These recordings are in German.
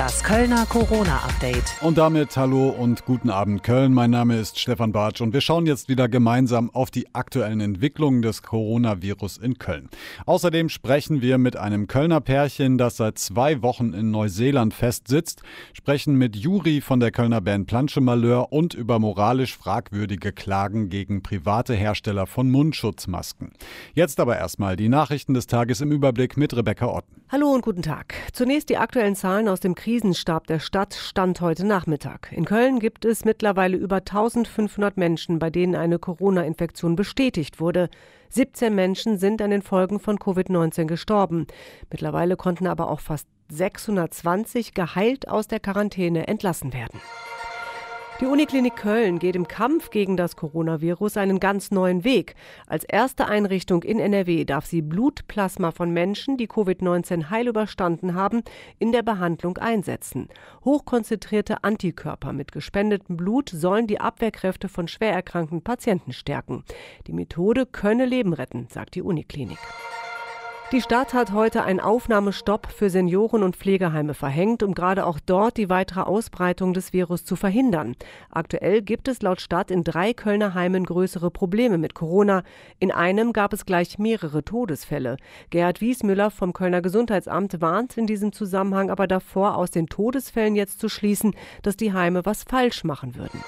Das Kölner Corona-Update. Und damit hallo und guten Abend Köln. Mein Name ist Stefan Bartsch und wir schauen jetzt wieder gemeinsam auf die aktuellen Entwicklungen des Coronavirus in Köln. Außerdem sprechen wir mit einem Kölner Pärchen, das seit zwei Wochen in Neuseeland festsitzt, sprechen mit Juri von der Kölner Band Planche Malheur und über moralisch fragwürdige Klagen gegen private Hersteller von Mundschutzmasken. Jetzt aber erstmal die Nachrichten des Tages im Überblick mit Rebecca Otten. Hallo und guten Tag. Zunächst die aktuellen Zahlen aus dem Krisenstab der Stadt stand heute Nachmittag. In Köln gibt es mittlerweile über 1500 Menschen, bei denen eine Corona-Infektion bestätigt wurde. 17 Menschen sind an den Folgen von Covid-19 gestorben. Mittlerweile konnten aber auch fast 620 geheilt aus der Quarantäne entlassen werden. Die Uniklinik Köln geht im Kampf gegen das Coronavirus einen ganz neuen Weg. Als erste Einrichtung in NRW darf sie Blutplasma von Menschen, die Covid-19 heil überstanden haben, in der Behandlung einsetzen. Hochkonzentrierte Antikörper mit gespendetem Blut sollen die Abwehrkräfte von schwer erkrankten Patienten stärken. Die Methode könne Leben retten, sagt die Uniklinik. Die Stadt hat heute einen Aufnahmestopp für Senioren und Pflegeheime verhängt, um gerade auch dort die weitere Ausbreitung des Virus zu verhindern. Aktuell gibt es laut Stadt in drei Kölner Heimen größere Probleme mit Corona. In einem gab es gleich mehrere Todesfälle. Gerhard Wiesmüller vom Kölner Gesundheitsamt warnt in diesem Zusammenhang aber davor, aus den Todesfällen jetzt zu schließen, dass die Heime was falsch machen würden.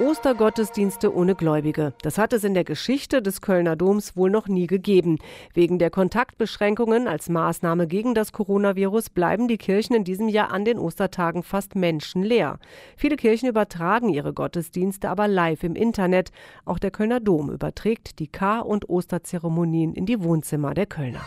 Ostergottesdienste ohne Gläubige. Das hat es in der Geschichte des Kölner Doms wohl noch nie gegeben. Wegen der Kontaktbeschränkungen als Maßnahme gegen das Coronavirus bleiben die Kirchen in diesem Jahr an den Ostertagen fast menschenleer. Viele Kirchen übertragen ihre Gottesdienste aber live im Internet. Auch der Kölner Dom überträgt die Kar- und Osterzeremonien in die Wohnzimmer der Kölner.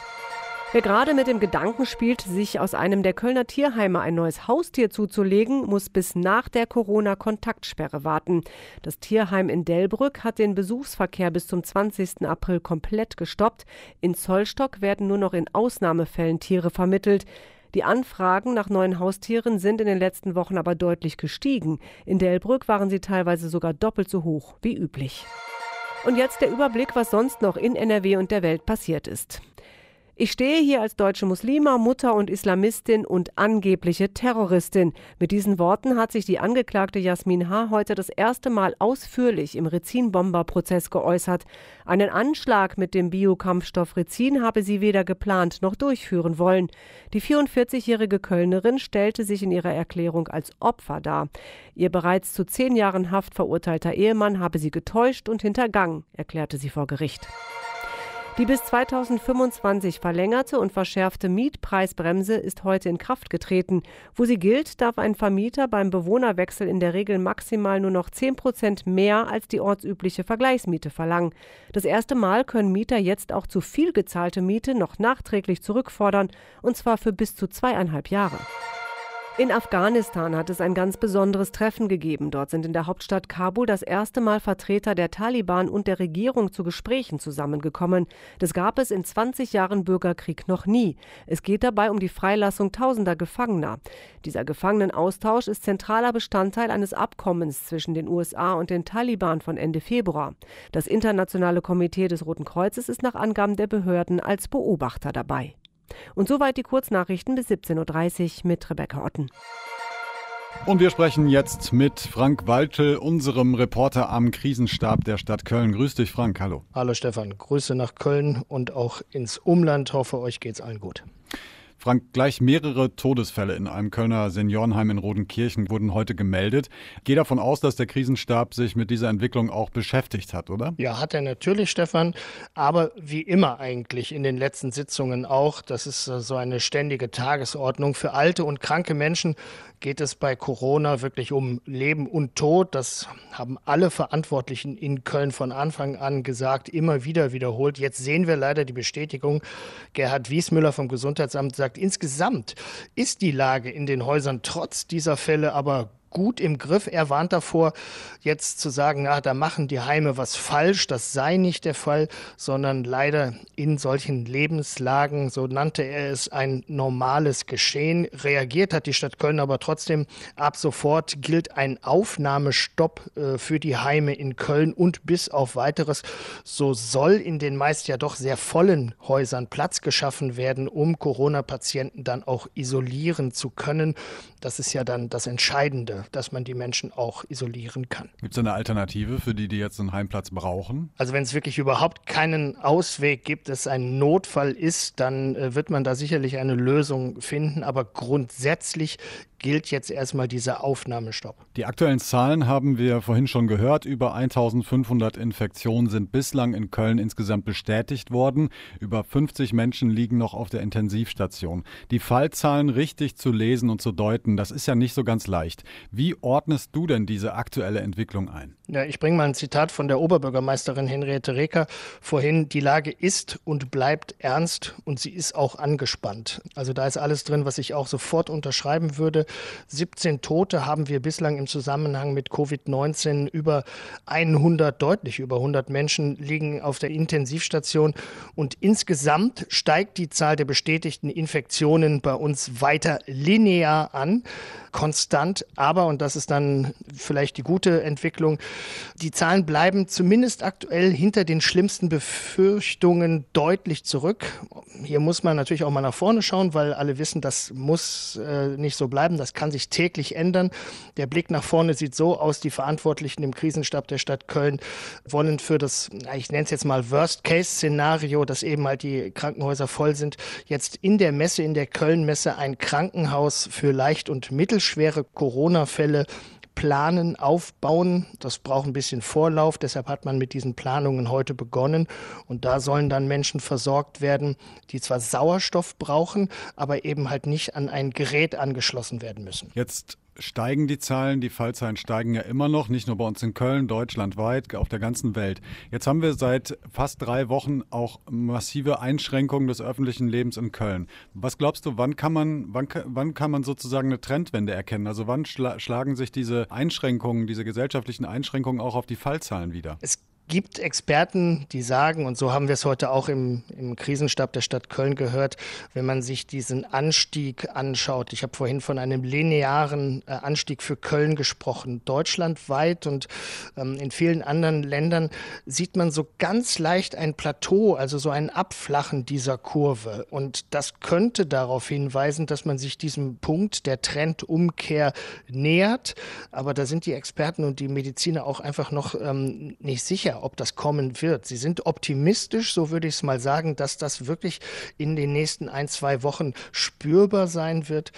Wer gerade mit dem Gedanken spielt, sich aus einem der Kölner Tierheime ein neues Haustier zuzulegen, muss bis nach der Corona-Kontaktsperre warten. Das Tierheim in Delbrück hat den Besuchsverkehr bis zum 20. April komplett gestoppt. In Zollstock werden nur noch in Ausnahmefällen Tiere vermittelt. Die Anfragen nach neuen Haustieren sind in den letzten Wochen aber deutlich gestiegen. In Delbrück waren sie teilweise sogar doppelt so hoch wie üblich. Und jetzt der Überblick, was sonst noch in NRW und der Welt passiert ist. Ich stehe hier als deutsche Muslima, Mutter und Islamistin und angebliche Terroristin. Mit diesen Worten hat sich die Angeklagte Jasmin H. heute das erste Mal ausführlich im Rizin-Bomber-Prozess geäußert. Einen Anschlag mit dem Biokampfstoff Rizin habe sie weder geplant noch durchführen wollen. Die 44-jährige Kölnerin stellte sich in ihrer Erklärung als Opfer dar. Ihr bereits zu zehn Jahren Haft verurteilter Ehemann habe sie getäuscht und hintergangen, erklärte sie vor Gericht. Die bis 2025 verlängerte und verschärfte Mietpreisbremse ist heute in Kraft getreten. Wo sie gilt, darf ein Vermieter beim Bewohnerwechsel in der Regel maximal nur noch 10 Prozent mehr als die ortsübliche Vergleichsmiete verlangen. Das erste Mal können Mieter jetzt auch zu viel gezahlte Miete noch nachträglich zurückfordern, und zwar für bis zu zweieinhalb Jahre. In Afghanistan hat es ein ganz besonderes Treffen gegeben. Dort sind in der Hauptstadt Kabul das erste Mal Vertreter der Taliban und der Regierung zu Gesprächen zusammengekommen. Das gab es in 20 Jahren Bürgerkrieg noch nie. Es geht dabei um die Freilassung tausender Gefangener. Dieser Gefangenenaustausch ist zentraler Bestandteil eines Abkommens zwischen den USA und den Taliban von Ende Februar. Das Internationale Komitee des Roten Kreuzes ist nach Angaben der Behörden als Beobachter dabei. Und soweit die Kurznachrichten bis 17.30 Uhr mit Rebecca Otten. Und wir sprechen jetzt mit Frank Waltel, unserem Reporter am Krisenstab der Stadt Köln. Grüß dich, Frank. Hallo. Hallo, Stefan. Grüße nach Köln und auch ins Umland. Hoffe, euch geht's allen gut. Frank, gleich mehrere Todesfälle in einem Kölner Seniorenheim in Rodenkirchen wurden heute gemeldet. Gehe davon aus, dass der Krisenstab sich mit dieser Entwicklung auch beschäftigt hat, oder? Ja, hat er natürlich, Stefan. Aber wie immer eigentlich in den letzten Sitzungen auch. Das ist äh, so eine ständige Tagesordnung. Für alte und kranke Menschen geht es bei Corona wirklich um Leben und Tod. Das haben alle Verantwortlichen in Köln von Anfang an gesagt, immer wieder wiederholt. Jetzt sehen wir leider die Bestätigung. Gerhard Wiesmüller vom Gesundheitsamt sagt, insgesamt ist die Lage in den Häusern trotz dieser Fälle aber gut im Griff. Er warnt davor, jetzt zu sagen, na, da machen die Heime was falsch. Das sei nicht der Fall, sondern leider in solchen Lebenslagen, so nannte er es, ein normales Geschehen. Reagiert hat die Stadt Köln aber trotzdem. Ab sofort gilt ein Aufnahmestopp äh, für die Heime in Köln und bis auf weiteres. So soll in den meist ja doch sehr vollen Häusern Platz geschaffen werden, um Corona-Patienten dann auch isolieren zu können. Das ist ja dann das Entscheidende, dass man die Menschen auch isolieren kann. Gibt es eine Alternative für die, die jetzt einen Heimplatz brauchen? Also wenn es wirklich überhaupt keinen Ausweg gibt, es ein Notfall ist, dann äh, wird man da sicherlich eine Lösung finden. Aber grundsätzlich gilt jetzt erstmal dieser Aufnahmestopp. Die aktuellen Zahlen haben wir vorhin schon gehört. Über 1500 Infektionen sind bislang in Köln insgesamt bestätigt worden. Über 50 Menschen liegen noch auf der Intensivstation. Die Fallzahlen richtig zu lesen und zu deuten, das ist ja nicht so ganz leicht. Wie ordnest du denn diese aktuelle Entwicklung ein? Ja, ich bringe mal ein Zitat von der Oberbürgermeisterin Henriette Reker vorhin. Die Lage ist und bleibt ernst und sie ist auch angespannt. Also da ist alles drin, was ich auch sofort unterschreiben würde. 17 Tote haben wir bislang im Zusammenhang mit Covid-19. Über 100, deutlich über 100 Menschen liegen auf der Intensivstation. Und insgesamt steigt die Zahl der bestätigten Infektionen bei uns weiter linear an konstant. Aber, und das ist dann vielleicht die gute Entwicklung, die Zahlen bleiben zumindest aktuell hinter den schlimmsten Befürchtungen deutlich zurück. Hier muss man natürlich auch mal nach vorne schauen, weil alle wissen, das muss äh, nicht so bleiben. Das kann sich täglich ändern. Der Blick nach vorne sieht so aus, die Verantwortlichen im Krisenstab der Stadt Köln wollen für das, ich nenne es jetzt mal Worst-Case-Szenario, dass eben halt die Krankenhäuser voll sind, jetzt in der Messe, in der Köln-Messe ein Krankenhaus für leicht und mittelschwer schwere Corona-Fälle planen, aufbauen. Das braucht ein bisschen Vorlauf. Deshalb hat man mit diesen Planungen heute begonnen. Und da sollen dann Menschen versorgt werden, die zwar Sauerstoff brauchen, aber eben halt nicht an ein Gerät angeschlossen werden müssen. Jetzt steigen die Zahlen, die Fallzahlen steigen ja immer noch, nicht nur bei uns in Köln, deutschlandweit, auf der ganzen Welt. Jetzt haben wir seit fast drei Wochen auch massive Einschränkungen des öffentlichen Lebens in Köln. Was glaubst du, wann kann man, wann, wann kann man sozusagen eine Trendwende erkennen? Also wann schla schlagen sich diese Einschränkungen, diese gesellschaftlichen Einschränkungen auch auf die Fallzahlen wieder? Es gibt Experten, die sagen, und so haben wir es heute auch im, im Krisenstab der Stadt Köln gehört, wenn man sich diesen Anstieg anschaut. Ich habe vorhin von einem linearen äh, Anstieg für Köln gesprochen. Deutschlandweit und ähm, in vielen anderen Ländern sieht man so ganz leicht ein Plateau, also so ein Abflachen dieser Kurve. Und das könnte darauf hinweisen, dass man sich diesem Punkt der Trendumkehr nähert. Aber da sind die Experten und die Mediziner auch einfach noch ähm, nicht sicher ob das kommen wird. Sie sind optimistisch, so würde ich es mal sagen, dass das wirklich in den nächsten ein, zwei Wochen spürbar sein wird.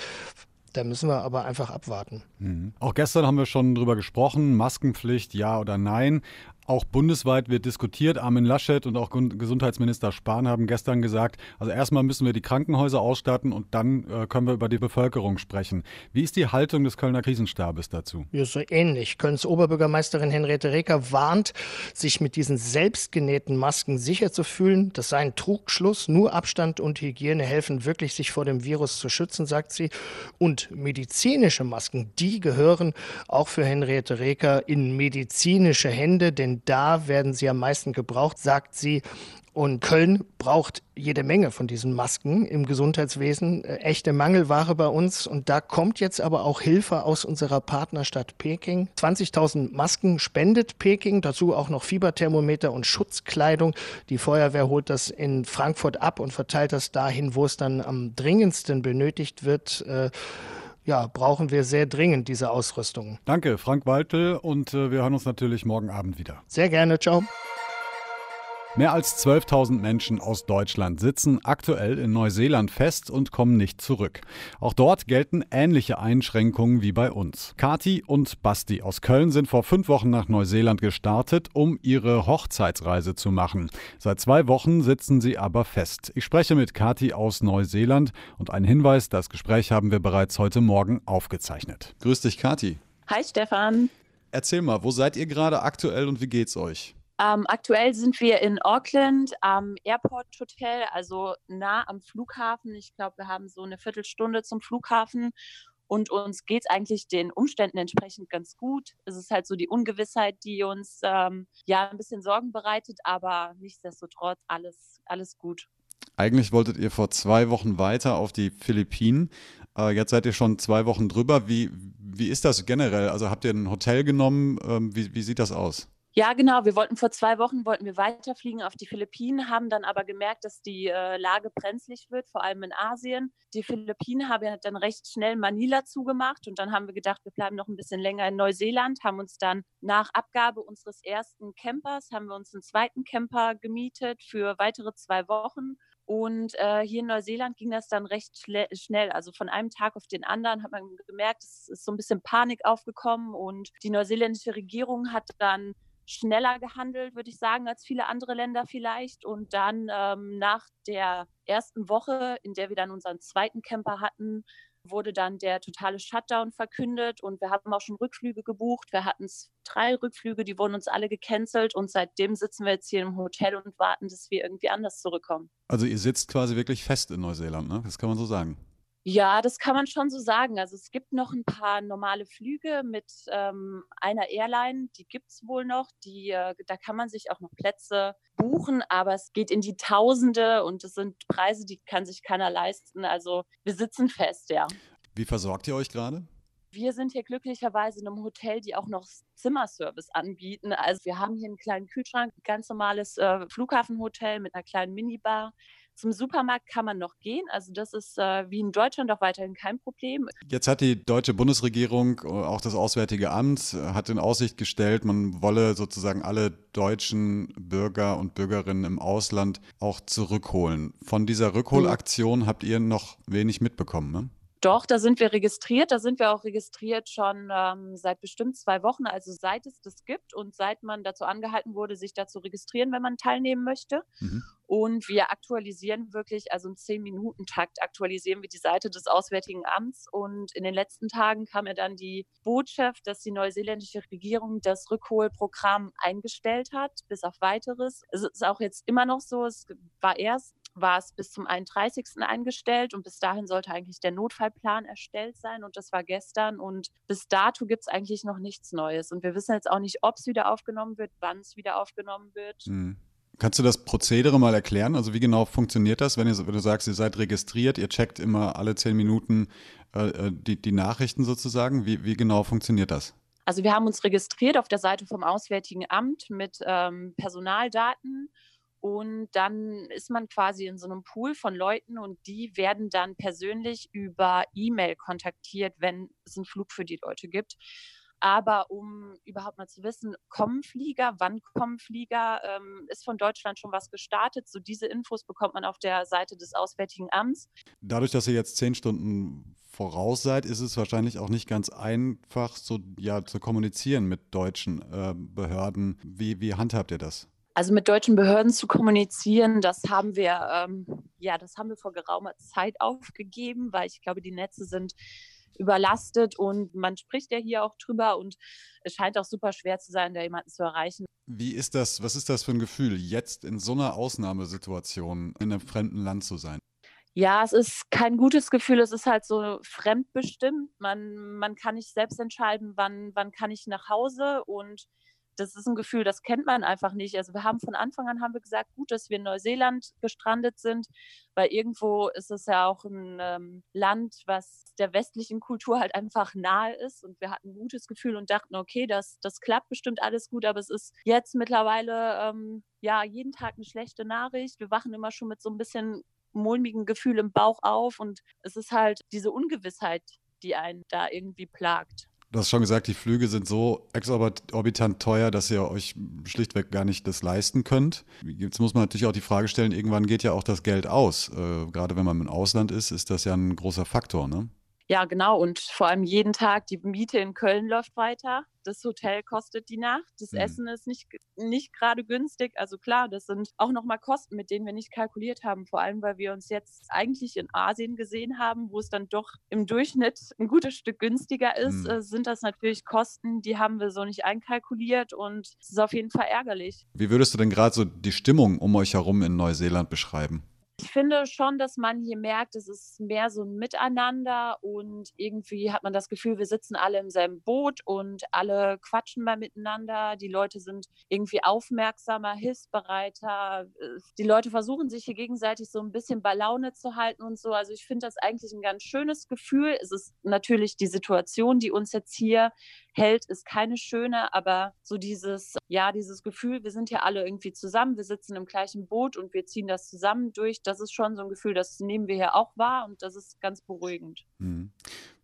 Da müssen wir aber einfach abwarten. Mhm. Auch gestern haben wir schon drüber gesprochen, Maskenpflicht, ja oder nein. Auch bundesweit wird diskutiert. Armin Laschet und auch Gesundheitsminister Spahn haben gestern gesagt, also erstmal müssen wir die Krankenhäuser ausstatten und dann äh, können wir über die Bevölkerung sprechen. Wie ist die Haltung des Kölner Krisenstabes dazu? Ja, so ähnlich. Kölns Oberbürgermeisterin Henriette Reker warnt, sich mit diesen selbstgenähten Masken sicher zu fühlen. Das sei ein Trugschluss. Nur Abstand und Hygiene helfen wirklich, sich vor dem Virus zu schützen, sagt sie. Und medizinische Masken, die gehören auch für Henriette Reker in medizinische Hände, denn da werden sie am meisten gebraucht, sagt sie. Und Köln braucht jede Menge von diesen Masken im Gesundheitswesen. Äh, echte Mangelware bei uns. Und da kommt jetzt aber auch Hilfe aus unserer Partnerstadt Peking. 20.000 Masken spendet Peking. Dazu auch noch Fieberthermometer und Schutzkleidung. Die Feuerwehr holt das in Frankfurt ab und verteilt das dahin, wo es dann am dringendsten benötigt wird. Ja, brauchen wir sehr dringend diese Ausrüstung. Danke, Frank Waltel, und äh, wir hören uns natürlich morgen Abend wieder. Sehr gerne, ciao. Mehr als 12.000 Menschen aus Deutschland sitzen aktuell in Neuseeland fest und kommen nicht zurück. Auch dort gelten ähnliche Einschränkungen wie bei uns. Kati und Basti aus Köln sind vor fünf Wochen nach Neuseeland gestartet, um ihre Hochzeitsreise zu machen. Seit zwei Wochen sitzen sie aber fest. Ich spreche mit Kati aus Neuseeland und ein Hinweis, das Gespräch haben wir bereits heute Morgen aufgezeichnet. Grüß dich, Kati. Hi, Stefan. Erzähl mal, wo seid ihr gerade aktuell und wie geht's euch? Ähm, aktuell sind wir in Auckland am Airport Hotel, also nah am Flughafen. Ich glaube, wir haben so eine Viertelstunde zum Flughafen. Und uns geht es eigentlich den Umständen entsprechend ganz gut. Es ist halt so die Ungewissheit, die uns ähm, ja ein bisschen Sorgen bereitet, aber nichtsdestotrotz alles, alles gut. Eigentlich wolltet ihr vor zwei Wochen weiter auf die Philippinen. Äh, jetzt seid ihr schon zwei Wochen drüber. Wie, wie ist das generell? Also habt ihr ein Hotel genommen? Ähm, wie, wie sieht das aus? Ja, genau. Wir wollten vor zwei Wochen wollten wir weiterfliegen auf die Philippinen, haben dann aber gemerkt, dass die äh, Lage brenzlig wird, vor allem in Asien. Die Philippinen haben dann recht schnell Manila zugemacht und dann haben wir gedacht, wir bleiben noch ein bisschen länger in Neuseeland, haben uns dann nach Abgabe unseres ersten Campers, haben wir uns einen zweiten Camper gemietet für weitere zwei Wochen und äh, hier in Neuseeland ging das dann recht schnell. Also von einem Tag auf den anderen hat man gemerkt, es ist so ein bisschen Panik aufgekommen und die neuseeländische Regierung hat dann schneller gehandelt, würde ich sagen, als viele andere Länder vielleicht. Und dann ähm, nach der ersten Woche, in der wir dann unseren zweiten Camper hatten, wurde dann der totale Shutdown verkündet und wir haben auch schon Rückflüge gebucht. Wir hatten drei Rückflüge, die wurden uns alle gecancelt und seitdem sitzen wir jetzt hier im Hotel und warten, dass wir irgendwie anders zurückkommen. Also ihr sitzt quasi wirklich fest in Neuseeland, ne? Das kann man so sagen. Ja, das kann man schon so sagen. Also es gibt noch ein paar normale Flüge mit ähm, einer Airline, die gibt es wohl noch. Die, äh, da kann man sich auch noch Plätze buchen, aber es geht in die Tausende und es sind Preise, die kann sich keiner leisten. Also wir sitzen fest, ja. Wie versorgt ihr euch gerade? Wir sind hier glücklicherweise in einem Hotel, die auch noch Zimmerservice anbieten. Also wir haben hier einen kleinen Kühlschrank, ein ganz normales äh, Flughafenhotel mit einer kleinen Minibar. Zum Supermarkt kann man noch gehen. Also das ist äh, wie in Deutschland auch weiterhin kein Problem. Jetzt hat die deutsche Bundesregierung, äh, auch das Auswärtige Amt, äh, hat in Aussicht gestellt, man wolle sozusagen alle deutschen Bürger und Bürgerinnen im Ausland auch zurückholen. Von dieser Rückholaktion habt ihr noch wenig mitbekommen, ne? Doch, da sind wir registriert. Da sind wir auch registriert schon ähm, seit bestimmt zwei Wochen, also seit es das gibt und seit man dazu angehalten wurde, sich da zu registrieren, wenn man teilnehmen möchte. Mhm. Und wir aktualisieren wirklich, also im 10-Minuten-Takt aktualisieren wir die Seite des Auswärtigen Amts. Und in den letzten Tagen kam ja dann die Botschaft, dass die neuseeländische Regierung das Rückholprogramm eingestellt hat, bis auf weiteres. Es ist auch jetzt immer noch so, es war erst war es bis zum 31. eingestellt und bis dahin sollte eigentlich der Notfallplan erstellt sein und das war gestern und bis dato gibt es eigentlich noch nichts Neues und wir wissen jetzt auch nicht, ob es wieder aufgenommen wird, wann es wieder aufgenommen wird. Mhm. Kannst du das Prozedere mal erklären? Also wie genau funktioniert das, wenn, ihr, wenn du sagst, ihr seid registriert, ihr checkt immer alle zehn Minuten äh, äh, die, die Nachrichten sozusagen. Wie, wie genau funktioniert das? Also wir haben uns registriert auf der Seite vom Auswärtigen Amt mit ähm, Personaldaten und dann ist man quasi in so einem Pool von Leuten und die werden dann persönlich über E-Mail kontaktiert, wenn es einen Flug für die Leute gibt. Aber um überhaupt mal zu wissen, kommen Flieger, wann kommen Flieger, ähm, ist von Deutschland schon was gestartet. So diese Infos bekommt man auf der Seite des Auswärtigen Amts. Dadurch, dass ihr jetzt zehn Stunden voraus seid, ist es wahrscheinlich auch nicht ganz einfach, so ja zu kommunizieren mit deutschen äh, Behörden. Wie, wie handhabt ihr das? Also mit deutschen Behörden zu kommunizieren, das haben wir, ähm, ja, das haben wir vor geraumer Zeit aufgegeben, weil ich glaube, die Netze sind überlastet und man spricht ja hier auch drüber und es scheint auch super schwer zu sein, da jemanden zu erreichen. Wie ist das, was ist das für ein Gefühl, jetzt in so einer Ausnahmesituation in einem fremden Land zu sein? Ja, es ist kein gutes Gefühl, es ist halt so fremdbestimmt. Man, man kann nicht selbst entscheiden, wann, wann kann ich nach Hause und das ist ein Gefühl, das kennt man einfach nicht. Also wir haben von Anfang an haben wir gesagt, gut, dass wir in Neuseeland gestrandet sind, weil irgendwo ist es ja auch ein ähm, Land, was der westlichen Kultur halt einfach nahe ist. Und wir hatten ein gutes Gefühl und dachten, okay, das, das klappt bestimmt alles gut, aber es ist jetzt mittlerweile ähm, ja jeden Tag eine schlechte Nachricht. Wir wachen immer schon mit so ein bisschen mulmigen Gefühl im Bauch auf und es ist halt diese Ungewissheit, die einen da irgendwie plagt. Du hast schon gesagt, die Flüge sind so exorbitant teuer, dass ihr euch schlichtweg gar nicht das leisten könnt. Jetzt muss man natürlich auch die Frage stellen, irgendwann geht ja auch das Geld aus. Äh, gerade wenn man im Ausland ist, ist das ja ein großer Faktor, ne? Ja, genau. Und vor allem jeden Tag, die Miete in Köln läuft weiter. Das Hotel kostet die Nacht. Das mhm. Essen ist nicht, nicht gerade günstig. Also klar, das sind auch nochmal Kosten, mit denen wir nicht kalkuliert haben. Vor allem, weil wir uns jetzt eigentlich in Asien gesehen haben, wo es dann doch im Durchschnitt ein gutes Stück günstiger ist, mhm. sind das natürlich Kosten, die haben wir so nicht einkalkuliert und es ist auf jeden Fall ärgerlich. Wie würdest du denn gerade so die Stimmung um euch herum in Neuseeland beschreiben? Ich finde schon, dass man hier merkt, es ist mehr so ein Miteinander und irgendwie hat man das Gefühl, wir sitzen alle im selben Boot und alle quatschen mal miteinander. Die Leute sind irgendwie aufmerksamer, hilfsbereiter. Die Leute versuchen sich hier gegenseitig so ein bisschen bei Laune zu halten und so. Also ich finde das eigentlich ein ganz schönes Gefühl. Es ist natürlich die Situation, die uns jetzt hier hält, ist keine schöne, aber so dieses, ja, dieses Gefühl, wir sind hier alle irgendwie zusammen, wir sitzen im gleichen Boot und wir ziehen das zusammen durch, das ist schon so ein Gefühl, das nehmen wir hier auch wahr und das ist ganz beruhigend. Hm.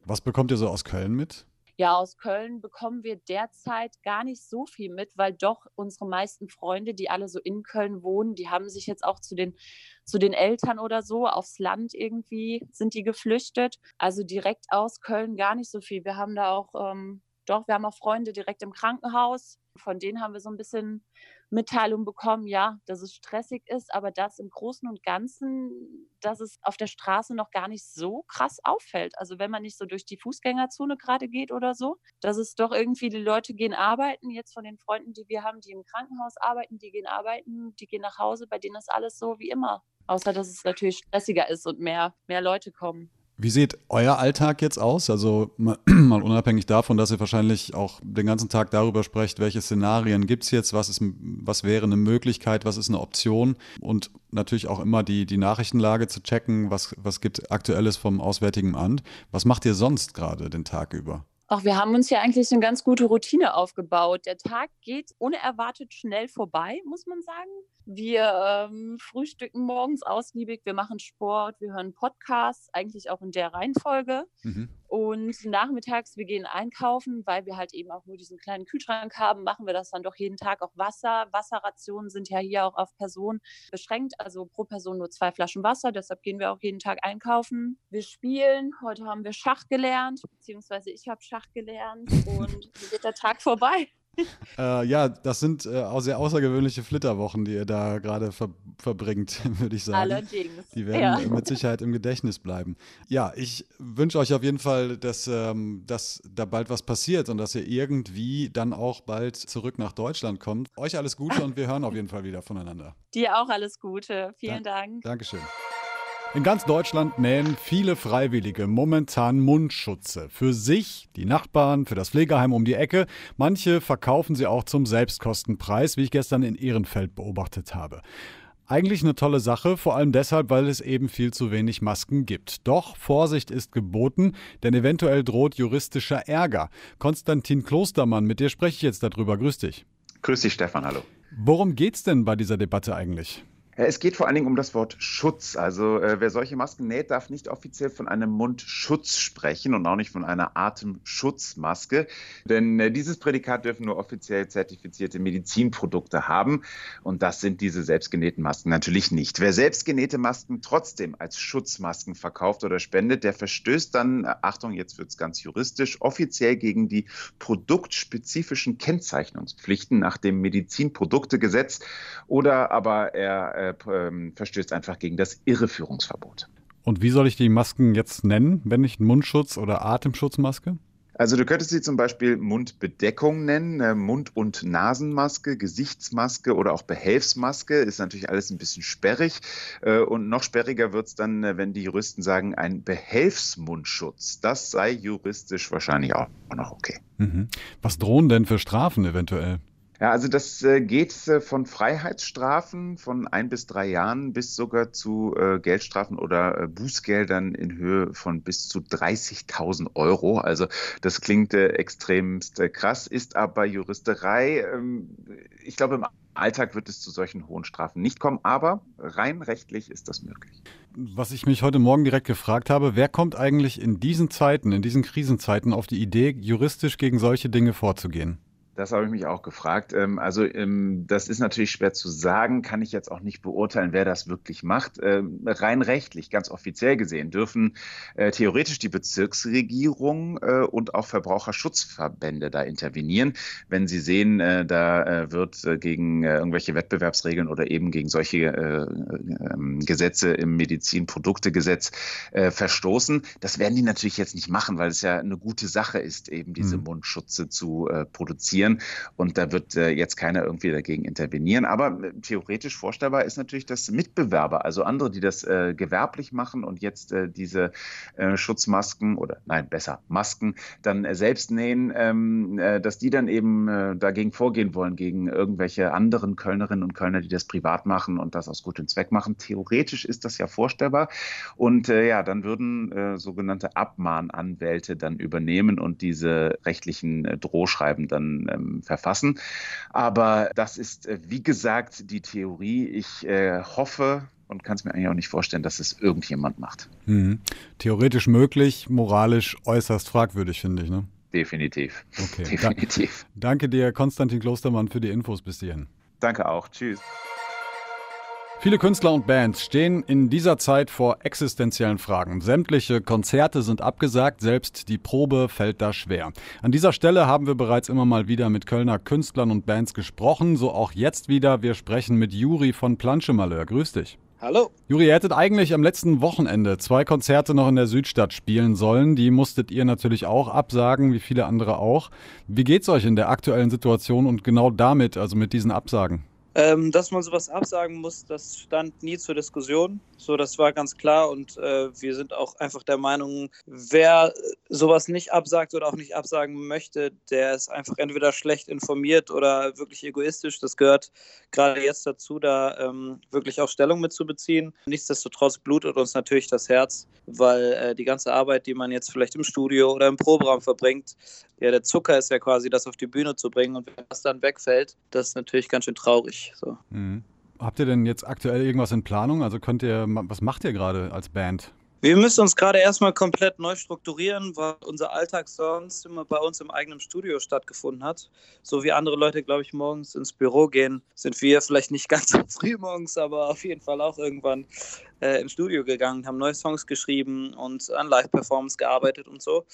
Was bekommt ihr so aus Köln mit? Ja, aus Köln bekommen wir derzeit gar nicht so viel mit, weil doch unsere meisten Freunde, die alle so in Köln wohnen, die haben sich jetzt auch zu den, zu den Eltern oder so aufs Land irgendwie, sind die geflüchtet. Also direkt aus Köln gar nicht so viel. Wir haben da auch ähm, doch, wir haben auch Freunde direkt im Krankenhaus. Von denen haben wir so ein bisschen Mitteilung bekommen, ja, dass es stressig ist, aber dass im Großen und Ganzen, dass es auf der Straße noch gar nicht so krass auffällt. Also wenn man nicht so durch die Fußgängerzone gerade geht oder so, dass es doch irgendwie, die Leute gehen arbeiten, jetzt von den Freunden, die wir haben, die im Krankenhaus arbeiten, die gehen arbeiten, die gehen nach Hause, bei denen ist alles so wie immer. Außer dass es natürlich stressiger ist und mehr, mehr Leute kommen. Wie sieht euer Alltag jetzt aus? Also mal, unabhängig davon, dass ihr wahrscheinlich auch den ganzen Tag darüber sprecht, welche Szenarien gibt es jetzt, was, ist, was wäre eine Möglichkeit, was ist eine Option und natürlich auch immer die, die Nachrichtenlage zu checken, was, was gibt Aktuelles vom Auswärtigen Amt. Was macht ihr sonst gerade den Tag über? Ach, wir haben uns ja eigentlich eine ganz gute Routine aufgebaut. Der Tag geht unerwartet schnell vorbei, muss man sagen. Wir ähm, frühstücken morgens ausgiebig, wir machen Sport, wir hören Podcasts, eigentlich auch in der Reihenfolge. Mhm. Und nachmittags, wir gehen einkaufen, weil wir halt eben auch nur diesen kleinen Kühlschrank haben, machen wir das dann doch jeden Tag auch Wasser. Wasserrationen sind ja hier auch auf Person beschränkt, also pro Person nur zwei Flaschen Wasser. Deshalb gehen wir auch jeden Tag einkaufen. Wir spielen. Heute haben wir Schach gelernt, beziehungsweise ich habe Schach gelernt und geht der Tag vorbei. äh, ja, das sind äh, auch sehr außergewöhnliche Flitterwochen, die ihr da gerade ver verbringt, würde ich sagen. Allerdings. Die werden ja. mit Sicherheit im Gedächtnis bleiben. Ja, ich wünsche euch auf jeden Fall, dass, ähm, dass da bald was passiert und dass ihr irgendwie dann auch bald zurück nach Deutschland kommt. Euch alles Gute und wir hören auf jeden Fall wieder voneinander. Dir auch alles Gute. Vielen da Dank. Dankeschön. In ganz Deutschland nähen viele Freiwillige momentan Mundschutze. Für sich, die Nachbarn, für das Pflegeheim um die Ecke. Manche verkaufen sie auch zum Selbstkostenpreis, wie ich gestern in Ehrenfeld beobachtet habe. Eigentlich eine tolle Sache, vor allem deshalb, weil es eben viel zu wenig Masken gibt. Doch Vorsicht ist geboten, denn eventuell droht juristischer Ärger. Konstantin Klostermann, mit dir spreche ich jetzt darüber. Grüß dich. Grüß dich, Stefan, hallo. Worum geht's denn bei dieser Debatte eigentlich? Es geht vor allen Dingen um das Wort Schutz. Also äh, wer solche Masken näht, darf nicht offiziell von einem Mundschutz sprechen und auch nicht von einer Atemschutzmaske. Denn äh, dieses Prädikat dürfen nur offiziell zertifizierte Medizinprodukte haben. Und das sind diese selbstgenähten Masken natürlich nicht. Wer selbstgenähte Masken trotzdem als Schutzmasken verkauft oder spendet, der verstößt dann, äh, Achtung, jetzt wird es ganz juristisch, offiziell gegen die produktspezifischen Kennzeichnungspflichten nach dem Medizinproduktegesetz oder aber er äh, ähm, verstößt einfach gegen das Irreführungsverbot. Und wie soll ich die Masken jetzt nennen, wenn nicht Mundschutz oder Atemschutzmaske? Also du könntest sie zum Beispiel Mundbedeckung nennen, äh, Mund- und Nasenmaske, Gesichtsmaske oder auch Behelfsmaske. Ist natürlich alles ein bisschen sperrig. Äh, und noch sperriger wird es dann, wenn die Juristen sagen, ein Behelfsmundschutz. Das sei juristisch wahrscheinlich auch noch okay. Mhm. Was drohen denn für Strafen eventuell? Ja, also das äh, geht äh, von Freiheitsstrafen von ein bis drei Jahren bis sogar zu äh, Geldstrafen oder Bußgeldern in Höhe von bis zu 30.000 Euro. Also das klingt extremst krass, ist aber Juristerei. Ähm, ich glaube, im Alltag wird es zu solchen hohen Strafen nicht kommen, aber rein rechtlich ist das möglich. Was ich mich heute Morgen direkt gefragt habe, wer kommt eigentlich in diesen Zeiten, in diesen Krisenzeiten auf die Idee, juristisch gegen solche Dinge vorzugehen? Das habe ich mich auch gefragt. Ähm, also ähm, das ist natürlich schwer zu sagen, kann ich jetzt auch nicht beurteilen, wer das wirklich macht. Ähm, rein rechtlich, ganz offiziell gesehen, dürfen äh, theoretisch die Bezirksregierung äh, und auch Verbraucherschutzverbände da intervenieren, wenn sie sehen, äh, da wird gegen irgendwelche Wettbewerbsregeln oder eben gegen solche Gesetze im Medizinproduktegesetz verstoßen. Das werden die natürlich jetzt nicht machen, weil es ja eine gute Sache ist, eben diese mhm. Mundschutze zu produzieren passieren. Und da wird äh, jetzt keiner irgendwie dagegen intervenieren. Aber äh, theoretisch vorstellbar ist natürlich, dass Mitbewerber, also andere, die das äh, gewerblich machen und jetzt äh, diese äh, Schutzmasken oder nein, besser Masken dann äh, selbst nähen, ähm, dass die dann eben dagegen vorgehen wollen, gegen irgendwelche anderen Kölnerinnen und Kölner, die das privat machen und das aus gutem Zweck machen. Theoretisch ist das ja vorstellbar. Und ja, dann würden sogenannte Abmahnanwälte dann übernehmen und diese rechtlichen Drohschreiben dann ähm, verfassen. Aber das ist, wie gesagt, die Theorie. Ich äh, hoffe, und kann es mir eigentlich auch nicht vorstellen, dass es irgendjemand macht. Mhm. Theoretisch möglich, moralisch äußerst fragwürdig, finde ich. Ne? Definitiv. Okay. Definitiv. Da danke dir, Konstantin Klostermann, für die Infos bis hierhin. Danke auch. Tschüss. Viele Künstler und Bands stehen in dieser Zeit vor existenziellen Fragen. Sämtliche Konzerte sind abgesagt, selbst die Probe fällt da schwer. An dieser Stelle haben wir bereits immer mal wieder mit Kölner Künstlern und Bands gesprochen, so auch jetzt wieder. Wir sprechen mit Juri von Planschemalheur. Grüß dich. Hallo. Juri, ihr hättet eigentlich am letzten Wochenende zwei Konzerte noch in der Südstadt spielen sollen. Die musstet ihr natürlich auch absagen, wie viele andere auch. Wie geht's euch in der aktuellen Situation und genau damit, also mit diesen Absagen? Ähm, dass man sowas absagen muss, das stand nie zur Diskussion. So, das war ganz klar und äh, wir sind auch einfach der Meinung, wer sowas nicht absagt oder auch nicht absagen möchte, der ist einfach entweder schlecht informiert oder wirklich egoistisch. Das gehört gerade jetzt dazu, da ähm, wirklich auch Stellung mitzubeziehen. Nichtsdestotrotz blutet uns natürlich das Herz, weil äh, die ganze Arbeit, die man jetzt vielleicht im Studio oder im Proberaum verbringt, ja, der Zucker ist ja quasi, das auf die Bühne zu bringen und wenn das dann wegfällt, das ist natürlich ganz schön traurig. So. Mhm. Habt ihr denn jetzt aktuell irgendwas in Planung? Also könnt ihr, was macht ihr gerade als Band? Wir müssen uns gerade erstmal komplett neu strukturieren, weil unser Alltag sonst immer bei uns im eigenen Studio stattgefunden hat. So wie andere Leute, glaube ich, morgens ins Büro gehen, sind wir vielleicht nicht ganz so früh morgens, aber auf jeden Fall auch irgendwann äh, ins Studio gegangen, haben neue Songs geschrieben und an Live-Performance gearbeitet und so.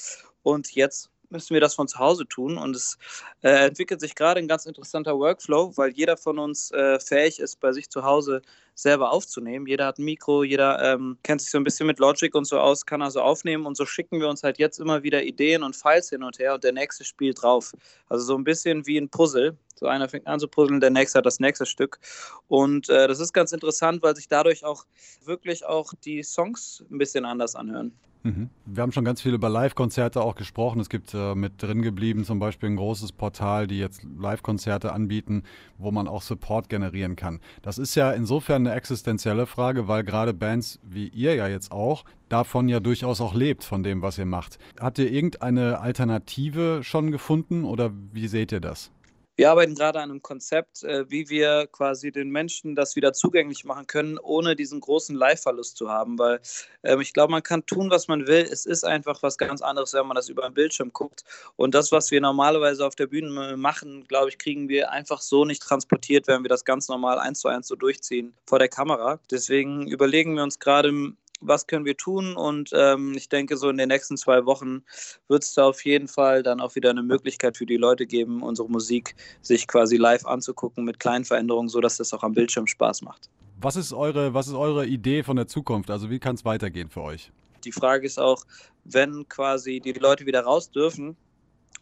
Und jetzt müssen wir das von zu Hause tun. Und es äh, entwickelt sich gerade ein ganz interessanter Workflow, weil jeder von uns äh, fähig ist, bei sich zu Hause selber aufzunehmen. Jeder hat ein Mikro, jeder ähm, kennt sich so ein bisschen mit Logic und so aus, kann also aufnehmen. Und so schicken wir uns halt jetzt immer wieder Ideen und Files hin und her und der nächste spielt drauf. Also so ein bisschen wie ein Puzzle. So einer fängt an zu puzzeln, der nächste hat das nächste Stück. Und äh, das ist ganz interessant, weil sich dadurch auch wirklich auch die Songs ein bisschen anders anhören. Mhm. Wir haben schon ganz viel über Live-Konzerte auch gesprochen. Es gibt äh, mit drin geblieben zum Beispiel ein großes Portal, die jetzt Live-Konzerte anbieten, wo man auch Support generieren kann. Das ist ja insofern eine existenzielle Frage, weil gerade Bands wie ihr ja jetzt auch davon ja durchaus auch lebt, von dem, was ihr macht. Habt ihr irgendeine Alternative schon gefunden oder wie seht ihr das? Wir arbeiten gerade an einem Konzept, äh, wie wir quasi den Menschen das wieder zugänglich machen können, ohne diesen großen Live-Verlust zu haben. Weil ähm, ich glaube, man kann tun, was man will. Es ist einfach was ganz anderes, wenn man das über einen Bildschirm guckt. Und das, was wir normalerweise auf der Bühne machen, glaube ich, kriegen wir einfach so nicht transportiert, wenn wir das ganz normal eins zu eins so durchziehen vor der Kamera. Deswegen überlegen wir uns gerade, was können wir tun? Und ähm, ich denke, so in den nächsten zwei Wochen wird es da auf jeden Fall dann auch wieder eine Möglichkeit für die Leute geben, unsere Musik sich quasi live anzugucken mit kleinen Veränderungen, sodass das auch am Bildschirm Spaß macht. Was ist eure, was ist eure Idee von der Zukunft? Also wie kann es weitergehen für euch? Die Frage ist auch, wenn quasi die Leute wieder raus dürfen,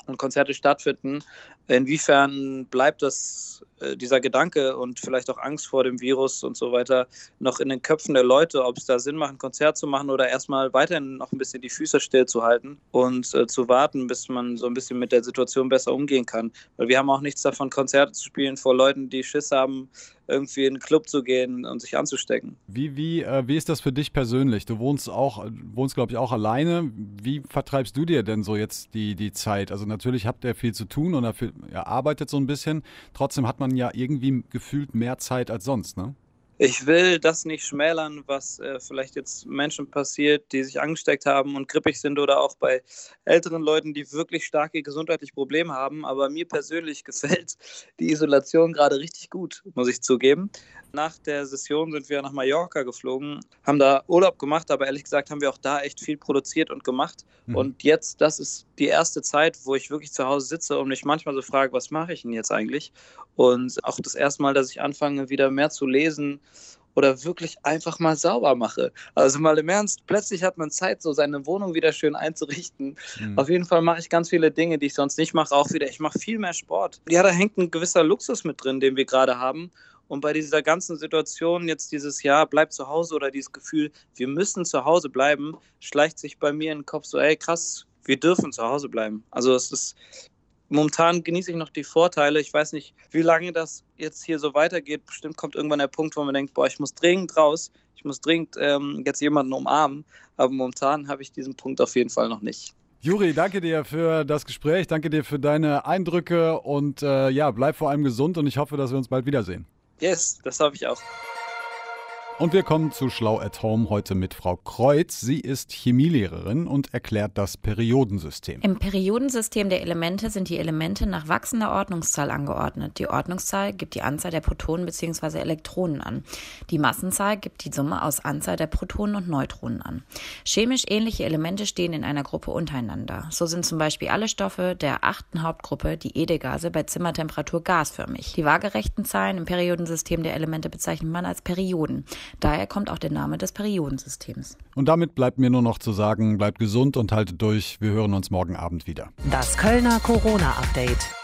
und Konzerte stattfinden, inwiefern bleibt das, äh, dieser Gedanke und vielleicht auch Angst vor dem Virus und so weiter noch in den Köpfen der Leute, ob es da Sinn macht, ein Konzert zu machen oder erstmal weiterhin noch ein bisschen die Füße stillzuhalten und äh, zu warten, bis man so ein bisschen mit der Situation besser umgehen kann. Weil wir haben auch nichts davon, Konzerte zu spielen vor Leuten, die Schiss haben, irgendwie in einen Club zu gehen und sich anzustecken. Wie, wie, äh, wie ist das für dich persönlich? Du wohnst auch, wohnst, glaube ich, auch alleine. Wie vertreibst du dir denn so jetzt die, die Zeit? Also natürlich habt ihr viel zu tun und dafür, arbeitet so ein bisschen. Trotzdem hat man ja irgendwie gefühlt mehr Zeit als sonst, ne? Ich will das nicht schmälern, was äh, vielleicht jetzt Menschen passiert, die sich angesteckt haben und grippig sind oder auch bei älteren Leuten, die wirklich starke gesundheitliche Probleme haben. Aber mir persönlich gefällt die Isolation gerade richtig gut, muss ich zugeben. Nach der Session sind wir nach Mallorca geflogen, haben da Urlaub gemacht, aber ehrlich gesagt haben wir auch da echt viel produziert und gemacht. Mhm. Und jetzt, das ist die erste Zeit, wo ich wirklich zu Hause sitze und mich manchmal so frage, was mache ich denn jetzt eigentlich? Und auch das erste Mal, dass ich anfange, wieder mehr zu lesen oder wirklich einfach mal sauber mache. Also mal im Ernst, plötzlich hat man Zeit, so seine Wohnung wieder schön einzurichten. Mhm. Auf jeden Fall mache ich ganz viele Dinge, die ich sonst nicht mache, auch wieder. Ich mache viel mehr Sport. Ja, da hängt ein gewisser Luxus mit drin, den wir gerade haben. Und bei dieser ganzen Situation jetzt dieses Jahr, bleib zu Hause oder dieses Gefühl, wir müssen zu Hause bleiben, schleicht sich bei mir in den Kopf so, ey krass, wir dürfen zu Hause bleiben. Also es ist momentan genieße ich noch die Vorteile. Ich weiß nicht, wie lange das jetzt hier so weitergeht. Bestimmt kommt irgendwann der Punkt, wo man denkt, boah, ich muss dringend raus, ich muss dringend ähm, jetzt jemanden umarmen. Aber momentan habe ich diesen Punkt auf jeden Fall noch nicht. Juri, danke dir für das Gespräch, danke dir für deine Eindrücke und äh, ja, bleib vor allem gesund und ich hoffe, dass wir uns bald wiedersehen. Yes, das hoffe ich auch. Und wir kommen zu Schlau at Home heute mit Frau Kreuz. Sie ist Chemielehrerin und erklärt das Periodensystem. Im Periodensystem der Elemente sind die Elemente nach wachsender Ordnungszahl angeordnet. Die Ordnungszahl gibt die Anzahl der Protonen bzw. Elektronen an. Die Massenzahl gibt die Summe aus Anzahl der Protonen und Neutronen an. Chemisch ähnliche Elemente stehen in einer Gruppe untereinander. So sind zum Beispiel alle Stoffe der achten Hauptgruppe, die Edelgase, bei Zimmertemperatur gasförmig. Die waagerechten Zahlen im Periodensystem der Elemente bezeichnet man als Perioden. Daher kommt auch der Name des Periodensystems. Und damit bleibt mir nur noch zu sagen, bleibt gesund und haltet durch. Wir hören uns morgen Abend wieder. Das Kölner Corona-Update.